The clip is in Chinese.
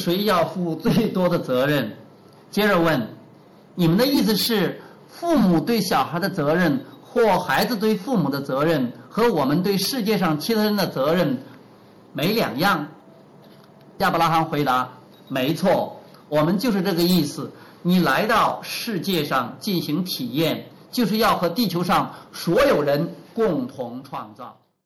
谁要负最多的责任？接着问你们的意思是父母对小孩的责任或孩子对父母的责任和我们对世界上其他人的责任没两样？亚伯拉罕回答没错我们就是这个意思。你来到世界上进行体验就是要和地球上所有人共同创造。